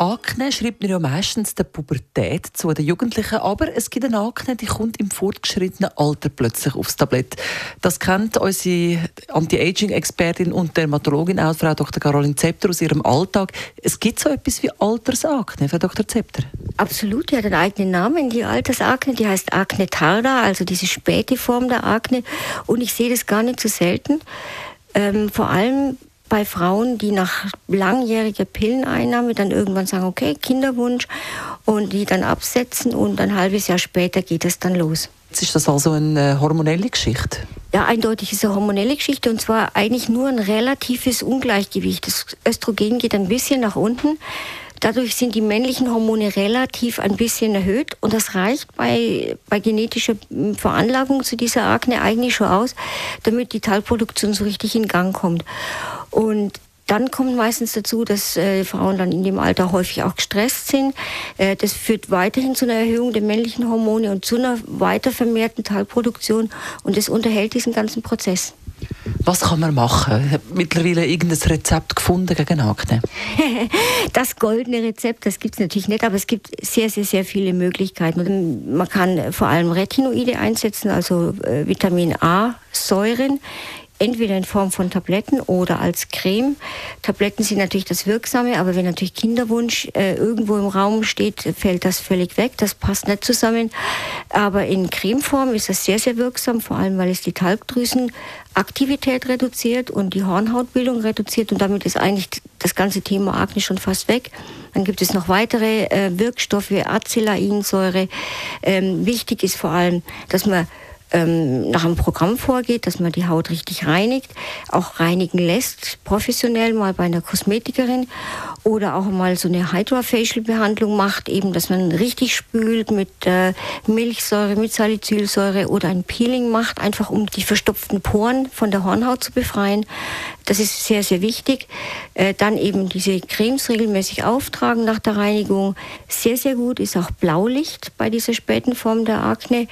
Akne schreibt man ja meistens der Pubertät zu den Jugendlichen, aber es gibt eine Akne, die kommt im fortgeschrittenen Alter plötzlich aufs Tablett. Das kennt unsere Anti-Aging-Expertin und Dermatologin auch, Frau Dr. Caroline Zepter, aus ihrem Alltag. Es gibt so etwas wie Altersakne, Frau Dr. Zepter. Absolut, die hat einen eigenen Namen, die Altersakne, die heißt Akne tarda, also diese späte Form der Akne. Und ich sehe das gar nicht so selten. Ähm, vor allem bei Frauen, die nach langjähriger Pilleneinnahme dann irgendwann sagen, okay, Kinderwunsch und die dann absetzen und ein halbes Jahr später geht es dann los. Jetzt ist das also eine äh, hormonelle Geschichte? Ja, eindeutig ist eine hormonelle Geschichte und zwar eigentlich nur ein relatives Ungleichgewicht. Das Östrogen geht ein bisschen nach unten. Dadurch sind die männlichen Hormone relativ ein bisschen erhöht und das reicht bei, bei genetischer Veranlagung zu dieser Akne eigentlich schon aus, damit die Talproduktion so richtig in Gang kommt. Und dann kommt meistens dazu, dass äh, Frauen dann in dem Alter häufig auch gestresst sind. Äh, das führt weiterhin zu einer Erhöhung der männlichen Hormone und zu einer weiter vermehrten Talproduktion und das unterhält diesen ganzen Prozess. Was kann man machen? Habe mittlerweile irgendein Rezept gefunden gegen Akne. das goldene Rezept, das gibt es natürlich nicht, aber es gibt sehr, sehr, sehr viele Möglichkeiten. Man kann vor allem Retinoide einsetzen, also äh, Vitamin A-Säuren entweder in Form von Tabletten oder als Creme. Tabletten sind natürlich das Wirksame, aber wenn natürlich Kinderwunsch äh, irgendwo im Raum steht, fällt das völlig weg. Das passt nicht zusammen. Aber in Cremeform ist das sehr, sehr wirksam, vor allem weil es die Talgdrüsenaktivität reduziert und die Hornhautbildung reduziert und damit ist eigentlich das ganze Thema Akne schon fast weg. Dann gibt es noch weitere äh, Wirkstoffe, Acelainsäure. Ähm, wichtig ist vor allem, dass man ähm, nach einem Programm vorgeht, dass man die Haut richtig reinigt, auch reinigen lässt, professionell mal bei einer Kosmetikerin oder auch mal so eine Hydrofacial-Behandlung macht, eben, dass man richtig spült mit äh, Milchsäure, mit Salicylsäure oder ein Peeling macht, einfach um die verstopften Poren von der Hornhaut zu befreien. Das ist sehr, sehr wichtig. Äh, dann eben diese Cremes regelmäßig auftragen nach der Reinigung. Sehr, sehr gut ist auch Blaulicht bei dieser späten Form der Akne.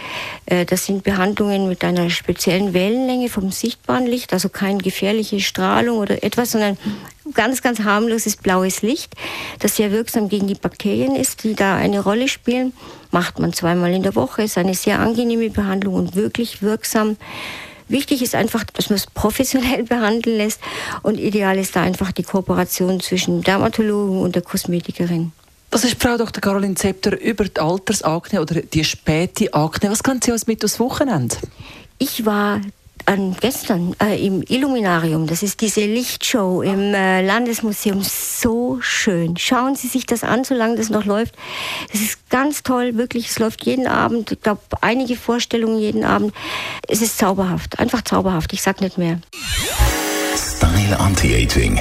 Äh, das sind Behandlungen mit einer speziellen Wellenlänge vom sichtbaren Licht, also keine gefährliche Strahlung oder etwas, sondern ganz, ganz harmloses blaues Licht, das sehr wirksam gegen die Bakterien ist, die da eine Rolle spielen. Macht man zweimal in der Woche, ist eine sehr angenehme Behandlung und wirklich wirksam. Wichtig ist einfach, dass man es professionell behandeln lässt und ideal ist da einfach die Kooperation zwischen Dermatologen und der Kosmetikerin. Das ist Frau Dr. Caroline Zepter über die Altersakne oder die späte Akne. Was kann Sie uns mit aufs Wochenende? Ich war an gestern äh, im Illuminarium, das ist diese Lichtshow im äh, Landesmuseum, so schön. Schauen Sie sich das an, solange das noch läuft. Das ist ganz toll, wirklich. Es läuft jeden Abend, ich glaube, einige Vorstellungen jeden Abend. Es ist zauberhaft, einfach zauberhaft, ich sag nicht mehr. Style Anti-Aging